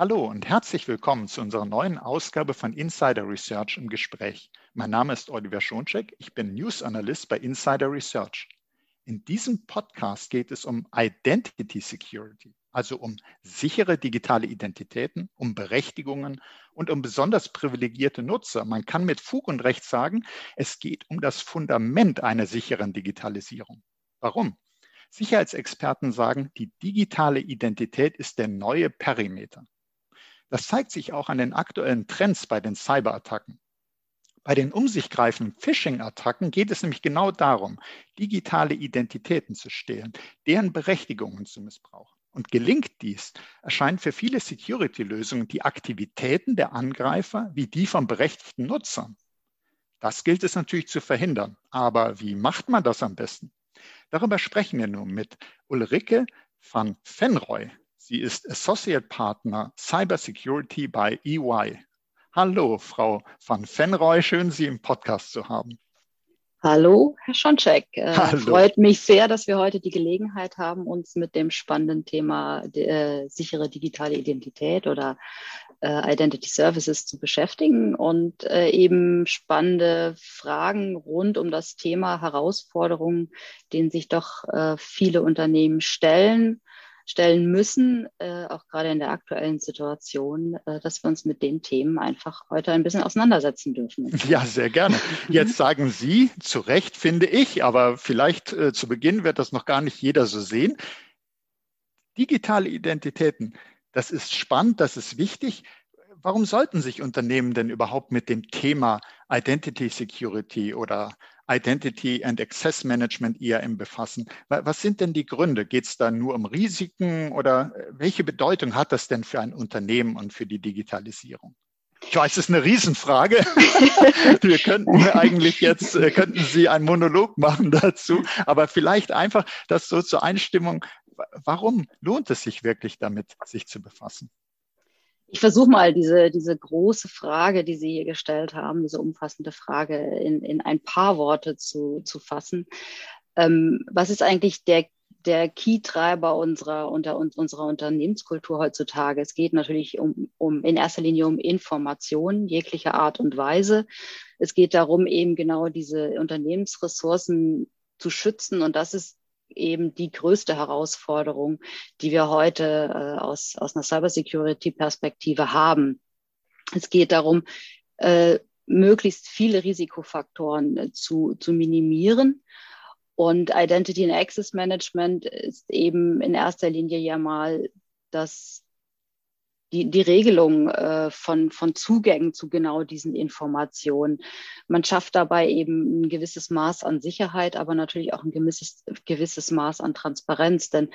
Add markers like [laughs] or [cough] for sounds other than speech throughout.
Hallo und herzlich willkommen zu unserer neuen Ausgabe von Insider Research im Gespräch. Mein Name ist Oliver Schoncheck, ich bin News Analyst bei Insider Research. In diesem Podcast geht es um Identity Security, also um sichere digitale Identitäten, um Berechtigungen und um besonders privilegierte Nutzer. Man kann mit Fug und Recht sagen, es geht um das Fundament einer sicheren Digitalisierung. Warum? Sicherheitsexperten sagen, die digitale Identität ist der neue Perimeter. Das zeigt sich auch an den aktuellen Trends bei den Cyberattacken. Bei den um sich greifenden Phishing-Attacken geht es nämlich genau darum, digitale Identitäten zu stehlen, deren Berechtigungen zu missbrauchen. Und gelingt dies, erscheinen für viele Security-Lösungen die Aktivitäten der Angreifer wie die von berechtigten Nutzern. Das gilt es natürlich zu verhindern. Aber wie macht man das am besten? Darüber sprechen wir nun mit Ulrike van Fenroy. Sie ist Associate Partner Cybersecurity bei EY. Hallo, Frau van Fenroy, schön, Sie im Podcast zu haben. Hallo, Herr Schoncheck. Äh, Hallo. Freut mich sehr, dass wir heute die Gelegenheit haben, uns mit dem spannenden Thema äh, sichere digitale Identität oder äh, Identity Services zu beschäftigen und äh, eben spannende Fragen rund um das Thema Herausforderungen, denen sich doch äh, viele Unternehmen stellen stellen müssen, äh, auch gerade in der aktuellen Situation, äh, dass wir uns mit den Themen einfach heute ein bisschen auseinandersetzen dürfen. [laughs] Ja, sehr gerne. Jetzt sagen Sie zu Recht, finde ich, aber vielleicht äh, zu Beginn wird das noch gar nicht jeder so sehen. Digitale Identitäten, das ist spannend, das ist wichtig. Warum sollten sich Unternehmen denn überhaupt mit dem Thema Identity Security oder Identity and Access Management IAM befassen. Was sind denn die Gründe? Geht es da nur um Risiken oder äh, welche Bedeutung hat das denn für ein Unternehmen und für die Digitalisierung? Ich weiß, es ist eine Riesenfrage. [laughs] Wir könnten eigentlich jetzt, äh, könnten Sie einen Monolog machen dazu, aber vielleicht einfach das so zur Einstimmung. Warum lohnt es sich wirklich damit, sich zu befassen? Ich versuche mal diese, diese große Frage, die Sie hier gestellt haben, diese umfassende Frage in, in ein paar Worte zu, zu fassen. Ähm, was ist eigentlich der, der Key-Treiber unserer, unter, unserer Unternehmenskultur heutzutage? Es geht natürlich um, um, in erster Linie um Informationen jeglicher Art und Weise. Es geht darum, eben genau diese Unternehmensressourcen zu schützen. Und das ist eben die größte Herausforderung, die wir heute äh, aus, aus einer Cybersecurity-Perspektive haben. Es geht darum, äh, möglichst viele Risikofaktoren äh, zu, zu minimieren. Und Identity and Access Management ist eben in erster Linie ja mal das, die, die Regelung äh, von, von Zugängen zu genau diesen Informationen. Man schafft dabei eben ein gewisses Maß an Sicherheit, aber natürlich auch ein gewisses, gewisses Maß an Transparenz. Denn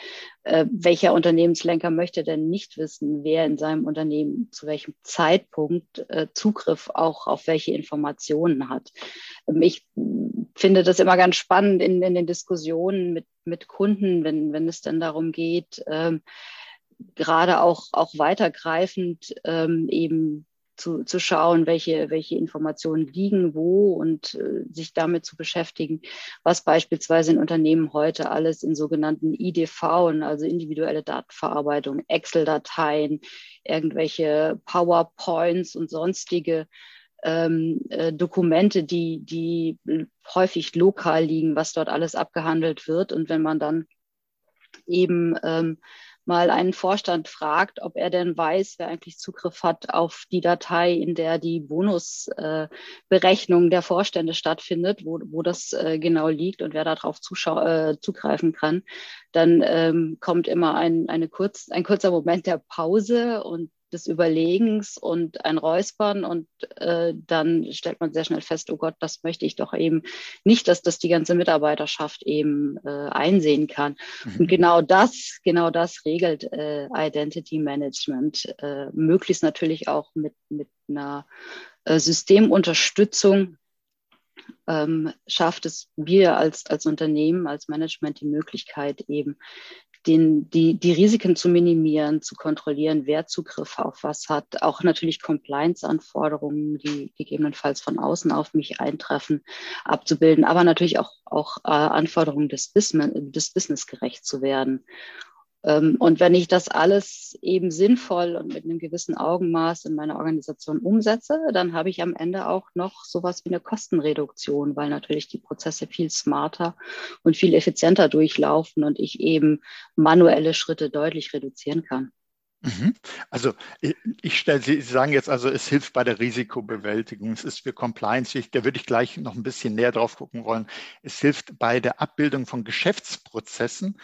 äh, welcher Unternehmenslenker möchte denn nicht wissen, wer in seinem Unternehmen zu welchem Zeitpunkt äh, Zugriff auch auf welche Informationen hat? Ähm, ich finde das immer ganz spannend in, in den Diskussionen mit, mit Kunden, wenn, wenn es denn darum geht, ähm, gerade auch, auch weitergreifend ähm, eben zu, zu schauen, welche, welche Informationen liegen wo und äh, sich damit zu beschäftigen, was beispielsweise in Unternehmen heute alles in sogenannten IDV, also individuelle Datenverarbeitung, Excel-Dateien, irgendwelche PowerPoints und sonstige ähm, äh, Dokumente, die, die häufig lokal liegen, was dort alles abgehandelt wird. Und wenn man dann eben ähm, mal einen Vorstand fragt, ob er denn weiß, wer eigentlich Zugriff hat auf die Datei, in der die Bonusberechnung äh, der Vorstände stattfindet, wo, wo das äh, genau liegt und wer darauf äh, zugreifen kann, dann ähm, kommt immer ein, eine kurz, ein kurzer Moment der Pause und des Überlegens und ein Räuspern und äh, dann stellt man sehr schnell fest, oh Gott, das möchte ich doch eben nicht, dass das die ganze Mitarbeiterschaft eben äh, einsehen kann. Mhm. Und genau das, genau das regelt äh, Identity Management, äh, möglichst natürlich auch mit, mit einer äh, Systemunterstützung ähm, schafft es wir als, als Unternehmen, als Management die Möglichkeit, eben den, die, die Risiken zu minimieren, zu kontrollieren, wer Zugriff auf was hat, auch natürlich Compliance-Anforderungen, die gegebenenfalls von außen auf mich eintreffen, abzubilden, aber natürlich auch, auch äh, Anforderungen des, Business, des Business gerecht zu werden. Ähm, und wenn ich das alles eben sinnvoll und mit einem gewissen Augenmaß in meiner Organisation umsetze, dann habe ich am Ende auch noch sowas wie eine Kostenreduktion, weil natürlich die Prozesse viel smarter und viel effizienter durchlaufen und ich eben manuelle Schritte deutlich reduzieren kann. Mhm. Also ich stelle, Sie sagen jetzt also, es hilft bei der Risikobewältigung, es ist für Compliance da würde ich gleich noch ein bisschen näher drauf gucken wollen. Es hilft bei der Abbildung von Geschäftsprozessen.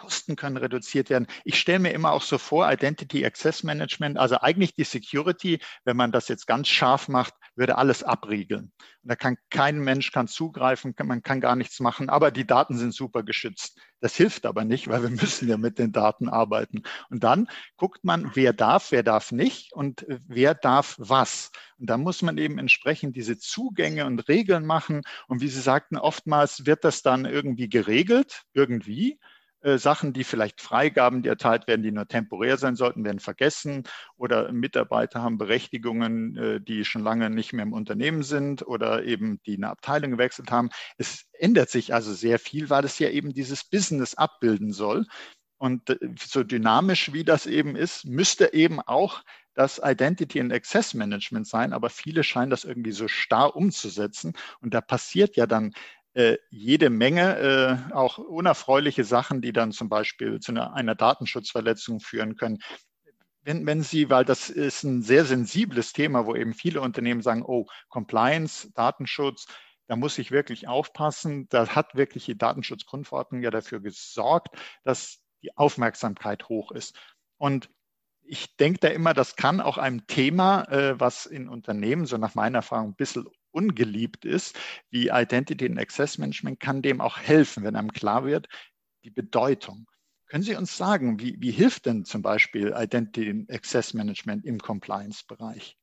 Kosten können reduziert werden. Ich stelle mir immer auch so vor, Identity Access Management, also eigentlich die Security, wenn man das jetzt ganz scharf macht, würde alles abriegeln. Und da kann kein Mensch kann zugreifen, man kann gar nichts machen, aber die Daten sind super geschützt. Das hilft aber nicht, weil wir [laughs] müssen ja mit den Daten arbeiten. Und dann guckt man, wer darf, wer darf nicht und wer darf was. Und da muss man eben entsprechend diese Zugänge und Regeln machen. Und wie Sie sagten, oftmals wird das dann irgendwie geregelt, irgendwie. Äh, Sachen, die vielleicht Freigaben, die erteilt werden, die nur temporär sein sollten, werden vergessen oder Mitarbeiter haben Berechtigungen, äh, die schon lange nicht mehr im Unternehmen sind oder eben die eine Abteilung gewechselt haben. Es ändert sich also sehr viel, weil es ja eben dieses Business abbilden soll. Und äh, so dynamisch wie das eben ist, müsste eben auch das Identity and Access Management sein, aber viele scheinen das irgendwie so starr umzusetzen. Und da passiert ja dann äh, jede Menge äh, auch unerfreuliche Sachen, die dann zum Beispiel zu einer, einer Datenschutzverletzung führen können. Wenn, wenn, Sie, weil das ist ein sehr sensibles Thema, wo eben viele Unternehmen sagen, oh, Compliance, Datenschutz, da muss ich wirklich aufpassen. Da hat wirklich die Datenschutzgrundverordnung ja dafür gesorgt, dass die Aufmerksamkeit hoch ist. Und ich denke da immer, das kann auch einem Thema, äh, was in Unternehmen, so nach meiner Erfahrung, ein bisschen ungeliebt ist, wie Identity and Access Management, kann dem auch helfen, wenn einem klar wird, die Bedeutung. Können Sie uns sagen, wie, wie hilft denn zum Beispiel Identity and Access Management im Compliance-Bereich?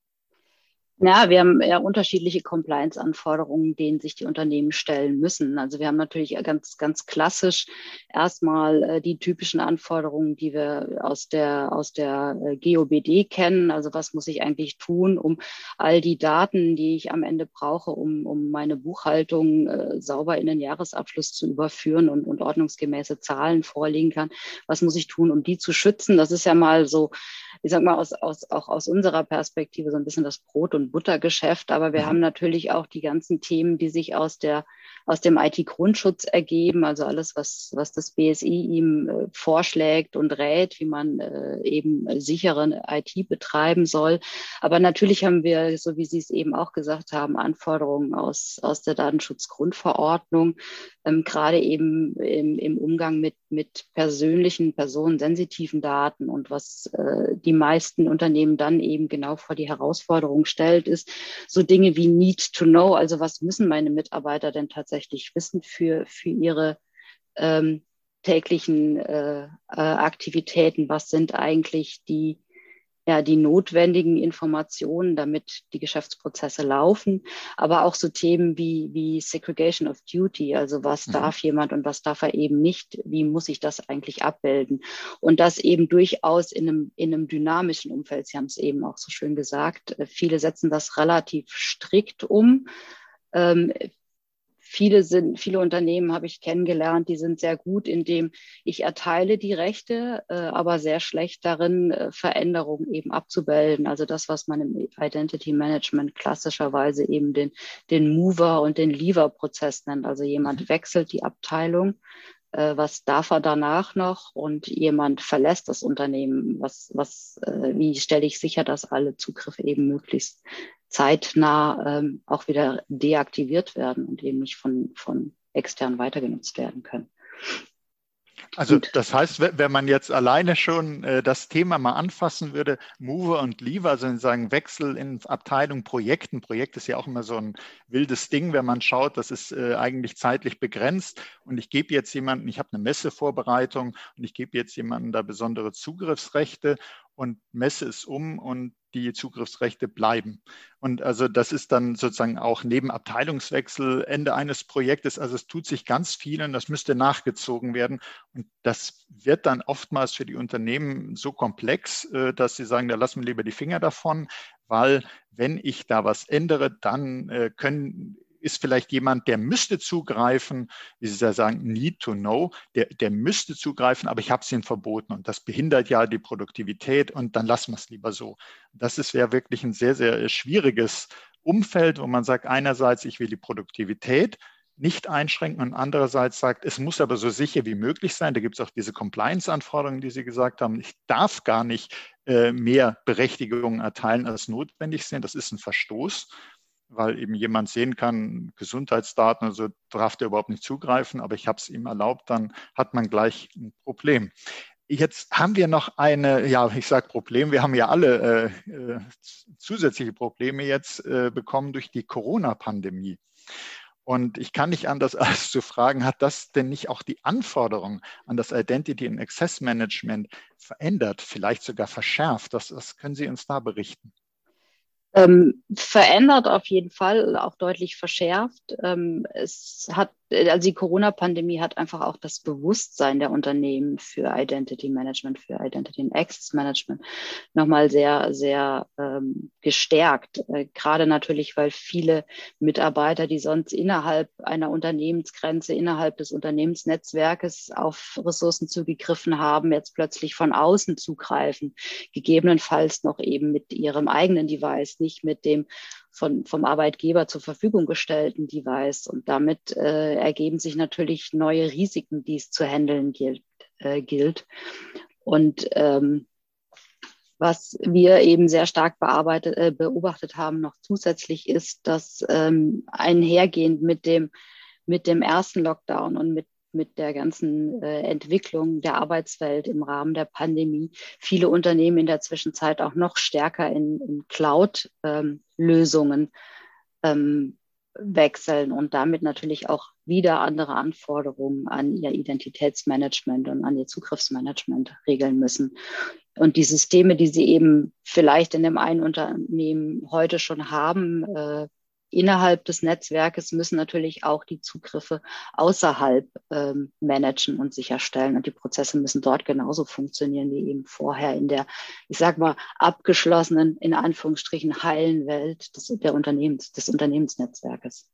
Ja, wir haben ja unterschiedliche Compliance-Anforderungen, denen sich die Unternehmen stellen müssen. Also wir haben natürlich ganz, ganz klassisch erstmal äh, die typischen Anforderungen, die wir aus der, aus der äh, GOBD kennen. Also was muss ich eigentlich tun, um all die Daten, die ich am Ende brauche, um, um meine Buchhaltung äh, sauber in den Jahresabschluss zu überführen und, und ordnungsgemäße Zahlen vorlegen kann. Was muss ich tun, um die zu schützen? Das ist ja mal so, ich sag mal, aus, aus, auch aus unserer Perspektive so ein bisschen das Brot- und Buttergeschäft. Aber wir mhm. haben natürlich auch die ganzen Themen, die sich aus der aus dem IT-Grundschutz ergeben, also alles, was, was das BSI ihm äh, vorschlägt und rät, wie man äh, eben sichere IT betreiben soll. Aber natürlich haben wir, so wie Sie es eben auch gesagt haben, Anforderungen aus, aus der Datenschutzgrundverordnung, ähm, gerade eben im, im Umgang mit, mit persönlichen, personensensitiven Daten und was äh, die meisten Unternehmen dann eben genau vor die Herausforderung stellt, ist so Dinge wie Need to Know, also was müssen meine Mitarbeiter denn tatsächlich wissen für, für ihre ähm, täglichen äh, äh, Aktivitäten? Was sind eigentlich die, ja, die notwendigen Informationen, damit die Geschäftsprozesse laufen, aber auch so Themen wie, wie Segregation of Duty, also was mhm. darf jemand und was darf er eben nicht, wie muss ich das eigentlich abbilden und das eben durchaus in einem, in einem dynamischen Umfeld, Sie haben es eben auch so schön gesagt, äh, viele setzen das relativ strikt um. Ähm, Viele sind, viele Unternehmen habe ich kennengelernt, die sind sehr gut, indem ich erteile die Rechte, äh, aber sehr schlecht darin, äh, Veränderungen eben abzubilden. Also das, was man im Identity Management klassischerweise eben den, den Mover und den Lever-Prozess nennt. Also jemand mhm. wechselt die Abteilung, äh, was darf er danach noch und jemand verlässt das Unternehmen. Was, was, äh, wie stelle ich sicher, dass alle Zugriffe eben möglichst zeitnah ähm, auch wieder deaktiviert werden und eben nicht von, von extern weitergenutzt werden können. Also und, das heißt, wenn man jetzt alleine schon äh, das Thema mal anfassen würde, Mover und Lever, also sozusagen Wechsel in Abteilung Projekten. Projekt ist ja auch immer so ein wildes Ding, wenn man schaut, das ist äh, eigentlich zeitlich begrenzt und ich gebe jetzt jemanden, ich habe eine Messevorbereitung und ich gebe jetzt jemanden da besondere Zugriffsrechte und messe es um und die Zugriffsrechte bleiben. Und also das ist dann sozusagen auch neben Abteilungswechsel Ende eines Projektes. Also es tut sich ganz viel und das müsste nachgezogen werden. Und das wird dann oftmals für die Unternehmen so komplex, äh, dass sie sagen, da lassen wir lieber die Finger davon, weil wenn ich da was ändere, dann äh, können ist vielleicht jemand, der müsste zugreifen, wie Sie ja sagen, need to know, der, der müsste zugreifen, aber ich habe es ihm verboten und das behindert ja die Produktivität und dann lassen wir es lieber so. Das ist ja wirklich ein sehr, sehr schwieriges Umfeld, wo man sagt, einerseits, ich will die Produktivität, nicht einschränken und andererseits sagt, es muss aber so sicher wie möglich sein. Da gibt es auch diese Compliance-Anforderungen, die Sie gesagt haben. Ich darf gar nicht äh, mehr Berechtigungen erteilen, als notwendig sind. Das ist ein Verstoß, weil eben jemand sehen kann, Gesundheitsdaten, also darf der überhaupt nicht zugreifen, aber ich habe es ihm erlaubt, dann hat man gleich ein Problem. Jetzt haben wir noch eine, ja, ich sage Problem, wir haben ja alle äh, äh zusätzliche Probleme jetzt äh, bekommen durch die Corona-Pandemie. Und ich kann nicht anders [laughs] als zu fragen, hat das denn nicht auch die Anforderungen an das Identity and Access Management verändert, vielleicht sogar verschärft? Das, das können Sie uns da berichten. Ähm, verändert auf jeden Fall, auch deutlich verschärft. Ähm, es hat also die Corona-Pandemie hat einfach auch das Bewusstsein der Unternehmen für Identity Management, für Identity and Access Management nochmal sehr, sehr ähm, gestärkt. Äh, gerade natürlich, weil viele Mitarbeiter, die sonst innerhalb einer Unternehmensgrenze, innerhalb des Unternehmensnetzwerkes auf Ressourcen zugegriffen haben, jetzt plötzlich von außen zugreifen, gegebenenfalls noch eben mit ihrem eigenen Device, nicht mit dem von, vom Arbeitgeber zur Verfügung gestellten Device. Und damit äh, ergeben sich natürlich neue Risiken, die es zu handeln gilt. Äh, gilt. Und ähm, was wir eben sehr stark bearbeitet, äh, beobachtet haben, noch zusätzlich ist, dass ähm, einhergehend mit dem, mit dem ersten Lockdown und mit mit der ganzen äh, Entwicklung der Arbeitswelt im Rahmen der Pandemie viele Unternehmen in der Zwischenzeit auch noch stärker in, in Cloud-Lösungen ähm, wechseln und damit natürlich auch wieder andere Anforderungen an ihr Identitätsmanagement und an ihr Zugriffsmanagement regeln müssen. Und die Systeme, die sie eben vielleicht in dem einen Unternehmen heute schon haben, äh, innerhalb des Netzwerkes müssen natürlich auch die Zugriffe außerhalb ähm, managen und sicherstellen. Und die Prozesse müssen dort genauso funktionieren wie eben vorher in der, ich sag mal, abgeschlossenen, in Anführungsstrichen, heilen Welt des, der Unternehmens, des Unternehmensnetzwerkes.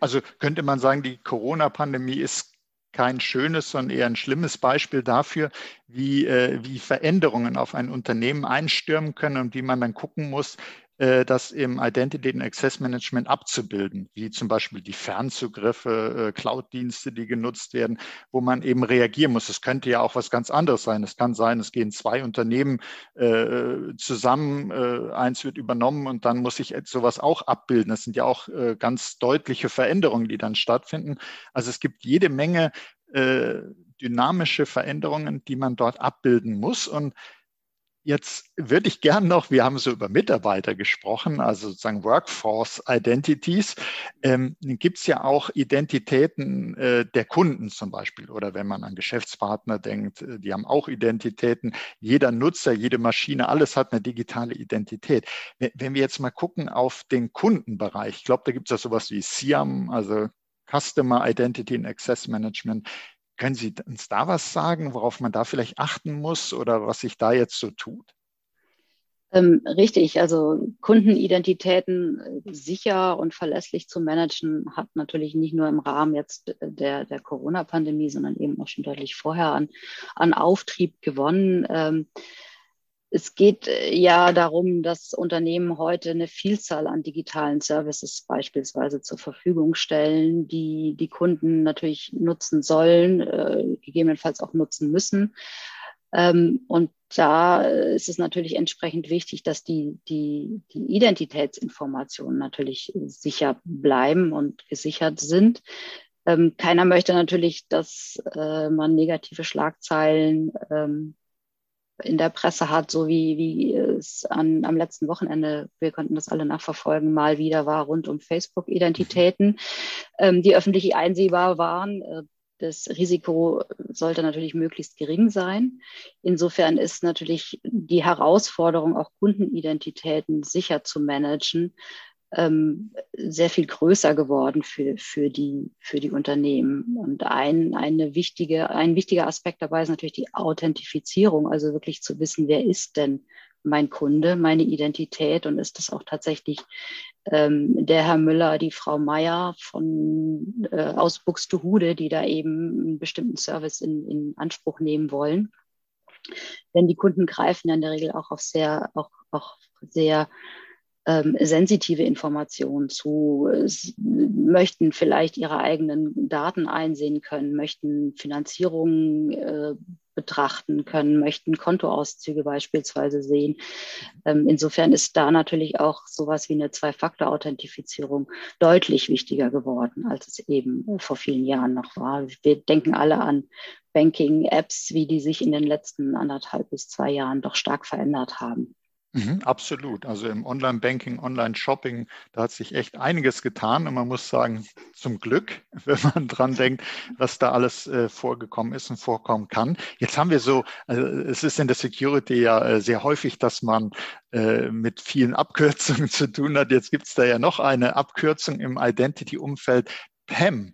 Also könnte man sagen, die Corona-Pandemie ist kein schönes, sondern eher ein schlimmes Beispiel dafür, wie, äh, wie Veränderungen auf ein Unternehmen einstürmen können und wie man dann gucken muss, das im Identity and Access Management abzubilden, wie zum Beispiel die Fernzugriffe, äh, Cloud-Dienste, die genutzt werden, wo man eben reagieren muss. Es könnte ja auch was ganz anderes sein. Es kann sein, es gehen zwei Unternehmen äh, zusammen, äh, eins wird übernommen und dann muss ich sowas auch abbilden. Das sind ja auch äh, ganz deutliche Veränderungen, die dann stattfinden. Also es gibt jede Menge äh, dynamische Veränderungen, die man dort abbilden muss. Und Jetzt würde ich gern noch, wir haben so über Mitarbeiter gesprochen, also sozusagen Workforce Identities. Ähm, Gibt es ja auch Identitäten äh, der Kunden zum Beispiel oder wenn man an Geschäftspartner denkt, äh, die haben auch Identitäten. Jeder Nutzer, jede Maschine, alles hat eine digitale Identität. Wenn, wir jetzt mal gucken auf den Kundenbereich, ich glaube, da gibt es ja sowas wie SIAM, also Customer Identity and Access Management. Können Sie uns da was sagen, worauf man da vielleicht achten muss oder was sich da jetzt so tut? Ähm, richtig, also Kundenidentitäten äh, sicher und verlässlich zu managen, hat natürlich nicht nur im Rahmen jetzt der, der Corona-Pandemie, sondern eben auch schon deutlich vorher an, an Auftrieb gewonnen. Ähm, es geht äh, ja darum, dass Unternehmen heute eine Vielzahl an digitalen Services beispielsweise zur Verfügung stellen, die die Kunden natürlich nutzen sollen, äh, gegebenenfalls auch nutzen müssen. Ähm, und da ist es natürlich entsprechend wichtig, dass die, die, die Identitätsinformationen natürlich sicher bleiben und gesichert sind. Ähm, keiner möchte natürlich, dass äh, man negative Schlagzeilen ähm, in der Presse hat, so wie, wie es an, am letzten Wochenende, wir konnten das alle nachverfolgen, mal wieder war rund um Facebook-Identitäten, ähm, die öffentlich einsehbar waren. Äh, das Risiko sollte natürlich möglichst gering sein. Insofern ist natürlich die Herausforderung, auch Kundenidentitäten sicher zu managen, ähm, sehr viel größer geworden für, für, die, für die Unternehmen. Und ein, eine wichtige, ein wichtiger Aspekt dabei ist natürlich die Authentifizierung, also wirklich zu wissen, wer ist denn mein Kunde, meine Identität und ist das auch tatsächlich ähm, der Herr Müller, die Frau Meier von äh, aus Buxtehude, die da eben einen bestimmten Service in, in Anspruch nehmen wollen. Denn die Kunden greifen ja in der Regel auch auf sehr, auch, auch sehr ähm, sensitive Informationen zu, möchten vielleicht ihre eigenen Daten einsehen können, möchten Finanzierungen äh, betrachten können, möchten Kontoauszüge beispielsweise sehen. Ähm, insofern ist da natürlich auch sowas wie eine Zwei-Faktor-Authentifizierung deutlich wichtiger geworden, als es eben vor vielen Jahren noch war. Wir denken alle an Banking-Apps, wie die sich in den letzten anderthalb bis zwei Jahren doch stark verändert haben. Mhm, absolut. Also im Online-Banking, Online-Shopping, da hat sich echt einiges getan. Und man muss sagen, zum Glück, [laughs] wenn man dran denkt, was da alles äh, vorgekommen ist und vorkommen kann. Jetzt haben wir so, also es ist in der Security ja äh, sehr häufig, dass man äh, mit vielen Abkürzungen [laughs] zu tun hat. Jetzt gibt es da ja noch eine Abkürzung im Identity-Umfeld, PAM.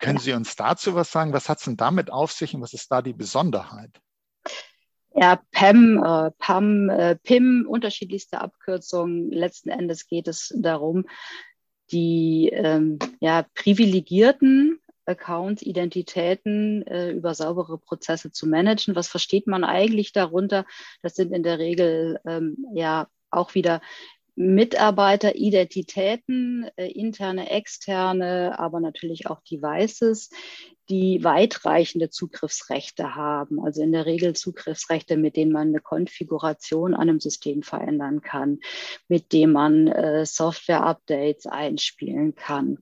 Können Sie uns dazu was sagen? Was hat es denn damit auf sich und was ist da die Besonderheit? Ja, PEM, äh, PAM, äh, PIM, unterschiedlichste Abkürzungen. Letzten Endes geht es darum, die ähm, ja, privilegierten Accounts, Identitäten äh, über saubere Prozesse zu managen. Was versteht man eigentlich darunter? Das sind in der Regel ähm, ja auch wieder Mitarbeiteridentitäten, äh, interne, externe, aber natürlich auch Devices, die weitreichende Zugriffsrechte haben. Also in der Regel Zugriffsrechte, mit denen man eine Konfiguration an einem System verändern kann, mit dem man äh, Software-Updates einspielen kann.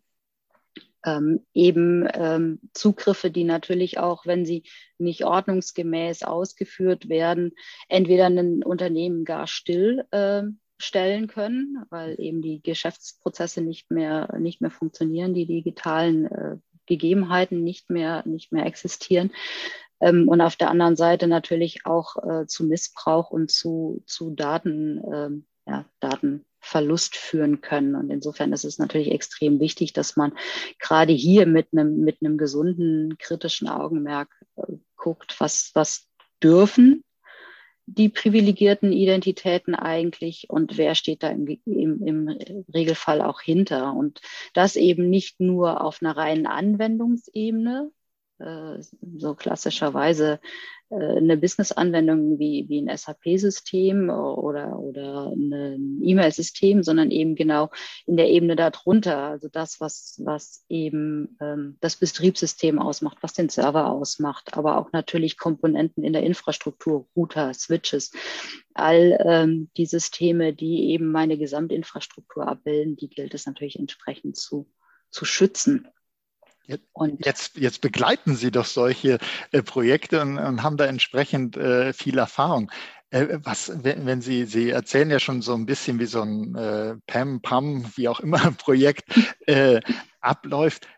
Ähm, eben ähm, Zugriffe, die natürlich auch, wenn sie nicht ordnungsgemäß ausgeführt werden, entweder ein Unternehmen gar still äh, stellen können, weil eben die Geschäftsprozesse nicht mehr, nicht mehr funktionieren, die digitalen äh, Gegebenheiten nicht mehr, nicht mehr existieren. Ähm, und auf der anderen Seite natürlich auch äh, zu Missbrauch und zu, zu Daten, ähm, ja, Datenverlust führen können. Und insofern ist es natürlich extrem wichtig, dass man gerade hier mit einem, mit einem gesunden, kritischen Augenmerk äh, guckt, was, was dürfen die privilegierten Identitäten eigentlich und wer steht da im, im, im, Regelfall auch hinter. Und das eben nicht nur auf einer reinen Anwendungsebene, so klassischerweise äh, eine Business-Anwendung wie, wie ein SAP-System oder, oder ein E-Mail-System, sondern eben genau in der Ebene darunter, also das, was, was eben ähm, das Betriebssystem ausmacht, was den Server ausmacht, aber auch natürlich Komponenten in der Infrastruktur, Router, Switches, all ähm, die Systeme, die eben meine Gesamtinfrastruktur abbilden, die gilt es natürlich entsprechend zu, zu schützen. Und jetzt, jetzt begleiten Sie doch solche äh, Projekte und, und, haben da entsprechend äh, viel Erfahrung. Äh, was, wenn, wenn, Sie, Sie erzählen ja schon so ein bisschen, wie so ein äh, PAM, PAM, wie auch immer [laughs] Projekt äh, abläuft.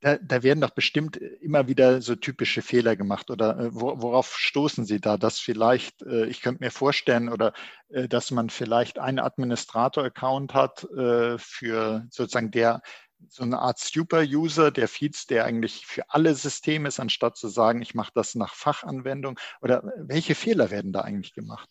Da, da, werden doch bestimmt immer wieder so typische Fehler gemacht. Oder äh, worauf stoßen Sie da? Dass vielleicht, ich könnte mir vorstellen, oder dass man vielleicht einen Administrator-Account hat für sozusagen der so eine Art Super-User, der Feeds, der eigentlich für alle Systeme ist, anstatt zu sagen, ich mache das nach Fachanwendung? Oder welche Fehler werden da eigentlich gemacht?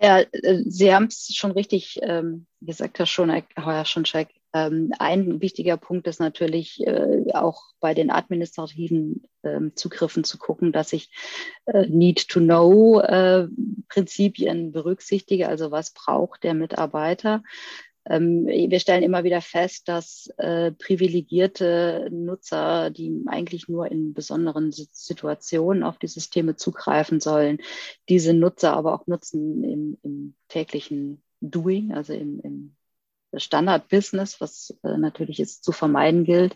Ja, äh, Sie haben es schon richtig ähm, gesagt, Herr Schoneck, Herr Schoncheck. Ähm, ein wichtiger Punkt ist natürlich äh, auch bei den administrativen ähm, Zugriffen zu gucken, dass ich äh, Need-to-Know-Prinzipien äh, berücksichtige. Also was braucht der Mitarbeiter? Ähm, wir stellen immer wieder fest, dass äh, privilegierte Nutzer, die eigentlich nur in besonderen Situationen auf die Systeme zugreifen sollen, diese Nutzer aber auch nutzen im, im täglichen Doing, also im, im Standard-Business, was äh, natürlich jetzt zu vermeiden gilt.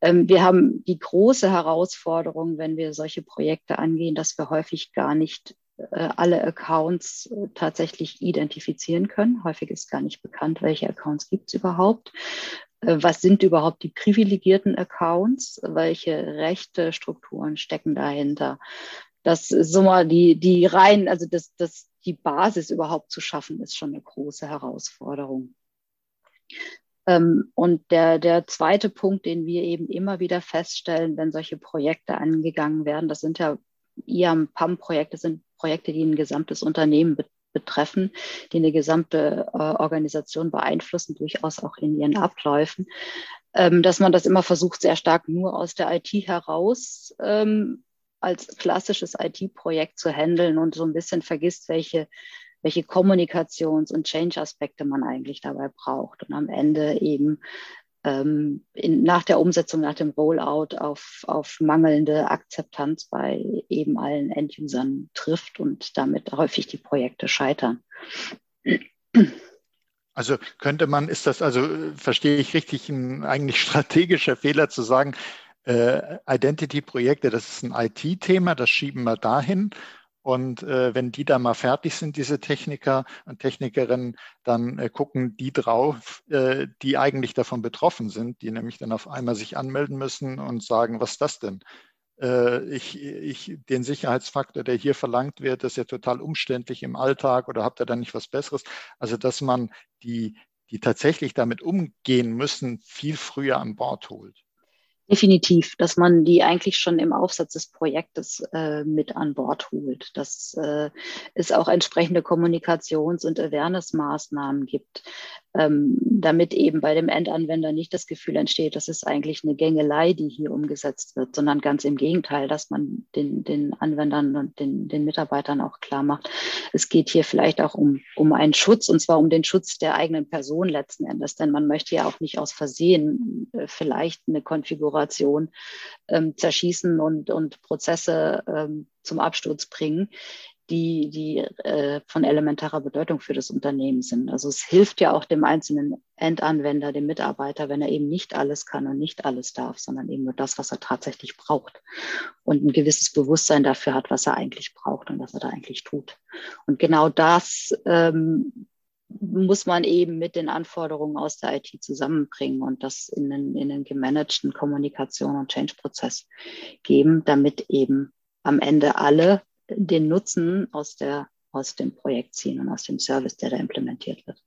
Ähm, wir haben die große Herausforderung, wenn wir solche Projekte angehen, dass wir häufig gar nicht alle Accounts äh, tatsächlich identifizieren können. Häufig ist gar nicht bekannt, welche Accounts gibt es überhaupt. Äh, was sind überhaupt die privilegierten Accounts? Welche Rechte, Strukturen stecken dahinter? Das so mal die, die rein, also das, das, die Basis überhaupt zu schaffen, ist schon eine große Herausforderung. Ähm, und der, der zweite Punkt, den wir eben immer wieder feststellen, wenn solche Projekte angegangen werden, das sind ja IAM-PAM-Projekte sind Projekte, die ein gesamtes Unternehmen betreffen, die eine gesamte äh, Organisation beeinflussen, durchaus auch in ihren Abläufen, ähm, dass man das immer versucht, sehr stark nur aus der IT heraus ähm, als klassisches IT-Projekt zu handeln und so ein bisschen vergisst, welche, welche Kommunikations- und Change-Aspekte man eigentlich dabei braucht. Und am Ende eben ähm, in, nach der Umsetzung, nach dem Rollout auf, auf mangelnde Akzeptanz bei eben allen Endusern trifft und damit häufig die Projekte scheitern. Also könnte man, ist das also, verstehe ich richtig, ein eigentlich [laughs] strategischer Fehler zu sagen, äh, Identity-Projekte, das ist ein IT-Thema, das schieben wir dahin und äh, wenn die da mal fertig sind, diese Techniker und Technikerinnen, dann äh, gucken die drauf, äh, die eigentlich davon betroffen sind, die nämlich dann auf einmal sich anmelden müssen und sagen, was ist das denn? Äh, ich, ich, den Sicherheitsfaktor, der hier verlangt wird, ist ja total umständlich im Alltag oder habt ihr da nicht was Besseres? Also, dass man die, die tatsächlich damit umgehen müssen, viel früher an Bord holt. Definitiv, dass man die eigentlich schon im Aufsatz des Projektes äh, mit an Bord holt, dass äh, es auch entsprechende Kommunikations- und Awareness-Maßnahmen gibt, ähm, damit eben bei dem Endanwender nicht das Gefühl entsteht, das ist eigentlich eine Gängelei, die hier umgesetzt wird, sondern ganz im Gegenteil, dass man den, den Anwendern und den, den Mitarbeitern auch klar macht, es geht hier vielleicht auch um, um einen Schutz und zwar um den Schutz der eigenen Person letzten Endes, denn man möchte ja auch nicht aus Versehen äh, vielleicht eine Konfiguration ähm, zerschießen und, und Prozesse ähm, zum Absturz bringen, die, die äh, von elementarer Bedeutung für das Unternehmen sind. Also es hilft ja auch dem einzelnen Endanwender, dem Mitarbeiter, wenn er eben nicht alles kann und nicht alles darf, sondern eben nur das, was er tatsächlich braucht und ein gewisses Bewusstsein dafür hat, was er eigentlich braucht und was er da eigentlich tut. Und genau das ähm, muss man eben mit den Anforderungen aus der IT zusammenbringen und das in einen, in einen gemanagten Kommunikation und Change-Prozess geben, damit eben am Ende alle den Nutzen aus, der, aus dem Projekt ziehen und aus dem Service, der da implementiert wird.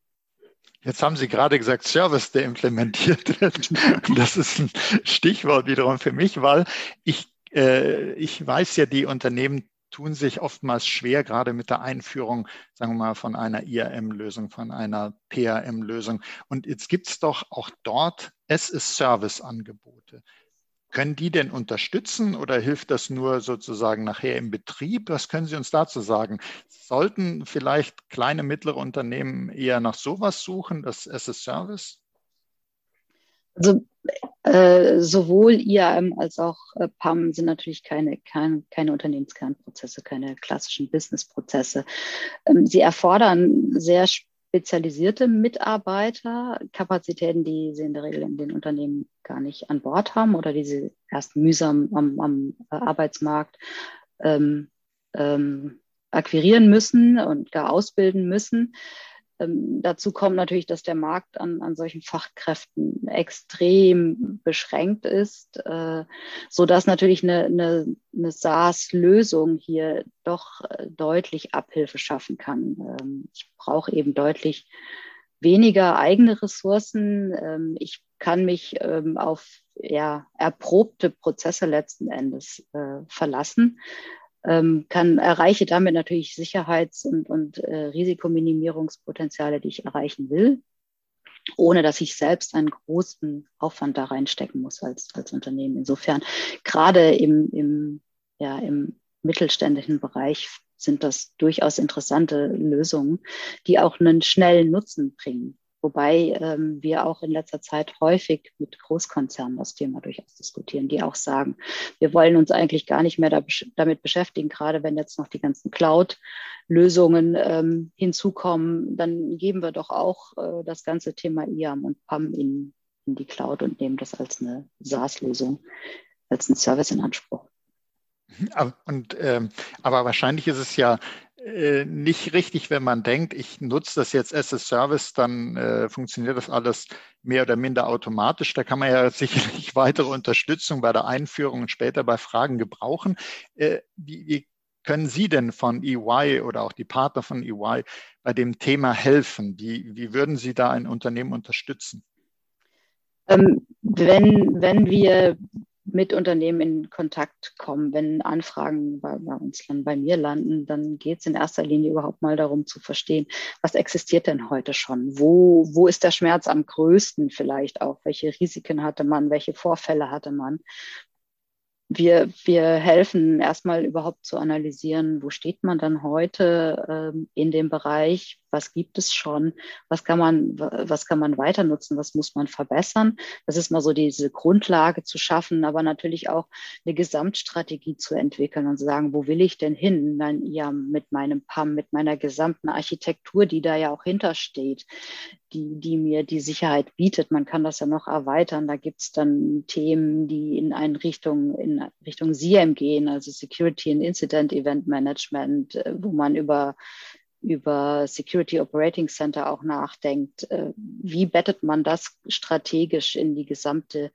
Jetzt haben Sie gerade gesagt, Service, der implementiert wird. [laughs] Das ist ein Stichwort wiederum für mich, weil ich, äh, ich weiß ja, die Unternehmen tun sich oftmals schwer, gerade mit der Einführung, sagen wir mal, von einer IAM-Lösung, von einer PAM-Lösung. Und jetzt gibt es doch auch dort S-Service-Angebote. Können die denn unterstützen oder hilft das nur sozusagen nachher im Betrieb? Was können Sie uns dazu sagen? Sollten vielleicht kleine, mittlere Unternehmen eher nach sowas suchen, das as a Service? Also äh, sowohl IAM als auch äh, PAM sind natürlich keine, kein, keine Unternehmenskernprozesse, keine klassischen Businessprozesse. Ähm, sie erfordern sehr spezialisierte Mitarbeiter, Kapazitäten, die sie in der Regel in den Unternehmen gar nicht an Bord haben oder die sie erst mühsam am, am äh, Arbeitsmarkt ähm, ähm, akquirieren müssen und gar ausbilden müssen. Ähm, dazu kommt natürlich, dass der Markt an, an solchen Fachkräften extrem beschränkt ist, äh, so natürlich eine, eine, eine SaaS-Lösung hier doch äh, deutlich Abhilfe schaffen kann. Ähm, ich brauche eben deutlich weniger eigene Ressourcen. Ähm, ich kann mich ähm, auf ja, erprobte Prozesse letzten Endes äh, verlassen ähm, kann, erreiche damit natürlich Sicherheits- und, und äh, Risikominimierungspotenziale, die ich erreichen will, ohne dass ich selbst einen großen Aufwand da reinstecken muss als, als Unternehmen. Insofern, gerade im, im, ja, im mittelständischen Bereich sind das durchaus interessante Lösungen, die auch einen schnellen Nutzen bringen. Wobei ähm, wir auch in letzter Zeit häufig mit Großkonzernen das Thema durchaus diskutieren, die auch sagen, wir wollen uns eigentlich gar nicht mehr da, damit beschäftigen, gerade wenn jetzt noch die ganzen Cloud-Lösungen ähm, hinzukommen, dann geben wir doch auch äh, das ganze Thema IAM und PAM in, in die Cloud und nehmen das als eine SaaS-Lösung, als einen Service in Anspruch. Und, ähm, aber wahrscheinlich ist es ja äh, nicht richtig, wenn man denkt, ich nutze das jetzt as a Service, dann äh, funktioniert das alles mehr oder minder automatisch. Da kann man ja [laughs] sicherlich weitere Unterstützung bei der Einführung und später bei Fragen gebrauchen. Äh, wie, wie können Sie denn von EY oder auch die Partner von EY bei dem Thema helfen? Wie, wie würden Sie da ein Unternehmen unterstützen? Ähm, wenn, wenn wir mit Unternehmen in Kontakt kommen, wenn Anfragen bei, bei uns dann bei mir landen, dann geht es in erster Linie überhaupt mal darum zu verstehen, was existiert denn heute schon? Wo, wo ist der Schmerz am größten vielleicht auch? Welche Risiken hatte man? Welche Vorfälle hatte man? wir, wir helfen erstmal überhaupt zu analysieren, wo steht man dann heute ähm, in dem Bereich, was gibt es schon, was kann man, was kann man weiter nutzen, was muss man verbessern. Das ist mal so diese Grundlage zu schaffen, aber natürlich auch eine Gesamtstrategie zu entwickeln und zu sagen, wo will ich denn hin? Nein, ja, mit meinem PAM, mit meiner gesamten Architektur, die da ja auch hintersteht, die, die mir die Sicherheit bietet. Man kann das ja noch erweitern. Da gibt es dann Themen, die in eine Richtung, in Richtung SIEM gehen, also Security and Incident Event Management, äh, wo man über über Security Operating Center auch nachdenkt. Äh, wie bettet man das strategisch in die gesamte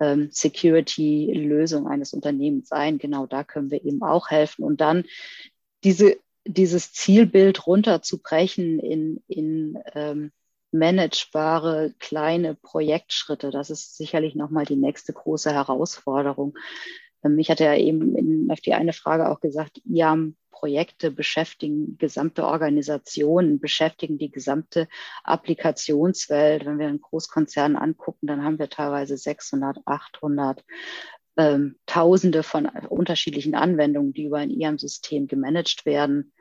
ähm, Security-Lösung eines Unternehmens ein? Genau da können wir eben auch helfen. Und dann diese, dieses Zielbild runterzubrechen in, in ähm, managebare kleine Projektschritte. Das ist sicherlich nochmal die nächste große Herausforderung. Ähm, ich hatte ja eben in, auf die eine Frage auch gesagt, IAM Projekte beschäftigen gesamte Organisationen, beschäftigen die gesamte Applikationswelt. Wenn wir einen Großkonzern angucken, dann haben wir teilweise 600, 800 ähm, Tausende von unterschiedlichen Anwendungen, die über ein IAM-System gemanagt werden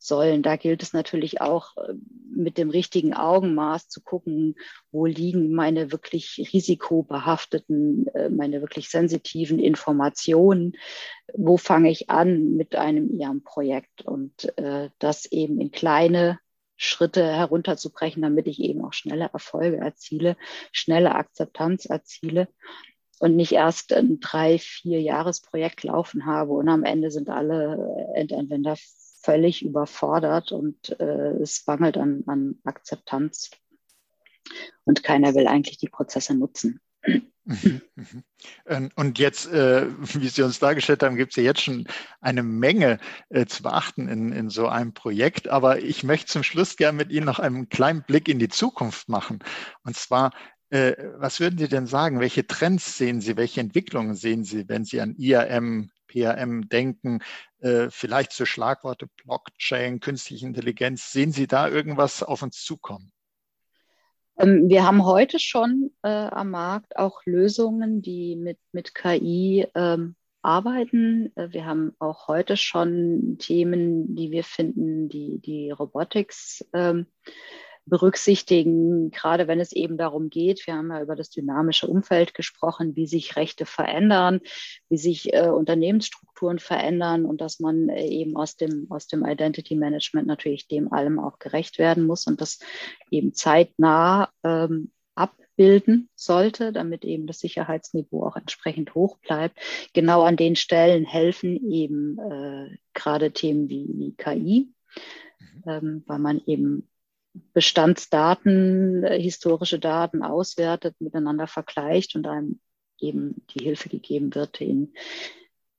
sollen. Da gilt es natürlich auch äh, mit dem richtigen Augenmaß zu gucken, wo liegen meine wirklich risikobehafteten, äh, meine wirklich sensitiven Informationen, wo fange ich an mit einem IAM-Projekt und äh, das eben in kleine Schritte herunterzubrechen, damit ich eben auch schnelle Erfolge erziele, schnelle Akzeptanz erziele und nicht erst ein drei, vier Jahresprojekt laufen habe und am Ende sind alle Endanwender völlig überfordert und äh, es mangelt an, an Akzeptanz. Und keiner will eigentlich die Prozesse nutzen. Mhm, mhm. Ähm, und jetzt, äh, [laughs] wie Sie uns dargestellt haben, gibt es ja jetzt schon eine Menge äh, zu beachten in, in so einem Projekt. Aber ich möchte zum Schluss gerne mit Ihnen noch einen kleinen Blick in die Zukunft machen. Und zwar, äh, was würden Sie denn sagen? Welche Trends sehen Sie? Welche Entwicklungen sehen Sie, wenn Sie an IAM, PAM denken? Äh, vielleicht so Schlagworte Blockchain, künstliche Intelligenz. Sehen Sie da irgendwas auf uns zukommen? Ähm, wir haben heute schon äh, am Markt auch Lösungen, die mit, mit KI ähm, arbeiten. Äh, wir haben auch heute schon Themen, die wir finden, die, die Robotics ähm, berücksichtigen, gerade wenn es eben darum geht, wir haben ja über das dynamische Umfeld gesprochen, wie sich Rechte verändern, wie sich äh, Unternehmensstrukturen verändern und dass man äh, eben aus dem, aus dem Identity Management natürlich dem allem auch gerecht werden muss und das eben zeitnah ähm, abbilden sollte, damit eben das Sicherheitsniveau auch entsprechend hoch bleibt. Genau an den Stellen helfen eben äh, gerade Themen wie, wie KI, mhm. ähm, weil man eben Bestandsdaten, äh, historische Daten auswertet, miteinander vergleicht und einem eben die Hilfe gegeben wird, in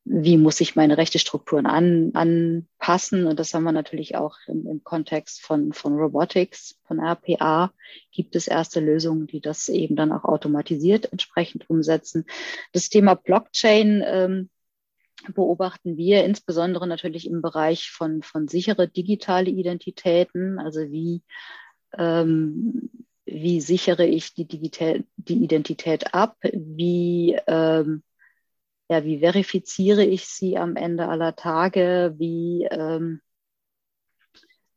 wie muss ich meine Rechtestrukturen an, anpassen. Und das haben wir natürlich auch im, im Kontext von, von Robotics, von RPA, gibt es erste Lösungen, die das eben dann auch automatisiert entsprechend umsetzen. Das Thema Blockchain ähm, beobachten wir insbesondere natürlich im Bereich von, von sichere digitale Identitäten, also wie, ähm, wie sichere ich die, Digital, die Identität ab, wie, ähm, ja, wie verifiziere ich sie am Ende aller Tage, wie ähm,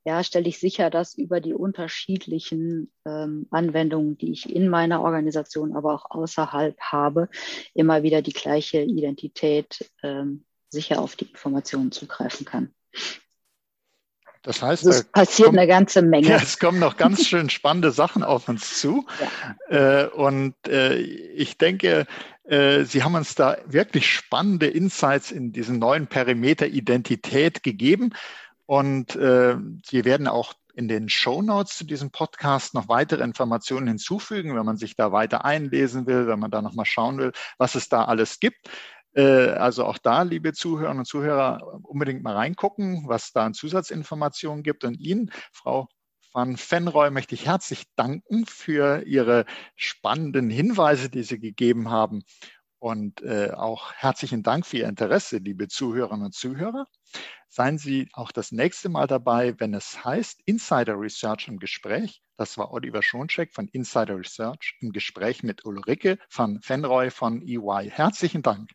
ja, stelle ich sicher, dass über die unterschiedlichen ähm, Anwendungen, die ich in meiner Organisation, aber auch außerhalb habe, immer wieder die gleiche Identität ähm, sicher auf die Informationen zugreifen kann. Das heißt, es passiert kommt, eine ganze Menge. Ja, es kommen noch ganz schön [laughs] spannende Sachen auf uns zu. Ja. Äh, und äh, ich denke, äh, Sie haben uns da wirklich spannende Insights in diesen neuen Perimeter Identität gegeben. Und äh, Sie werden auch in den Show Notes zu diesem Podcast noch weitere Informationen hinzufügen, wenn man sich da weiter einlesen will, wenn man da nochmal schauen will, was es da alles gibt. Äh, also auch da, liebe Zuhörerinnen und Zuhörer, unbedingt mal reingucken, was da an Zusatzinformationen gibt. Und Ihnen, Frau van Fenroy, möchte ich herzlich danken für Ihre spannenden Hinweise, die Sie gegeben haben. Und äh, auch herzlichen Dank für Ihr Interesse, liebe Zuhörerinnen und Zuhörer. Seien Sie auch das nächste Mal dabei, wenn es heißt Insider Research im Gespräch. Das war Oliver Schoncheck von Insider Research im Gespräch mit Ulrike van Fenroy von EY. Herzlichen Dank.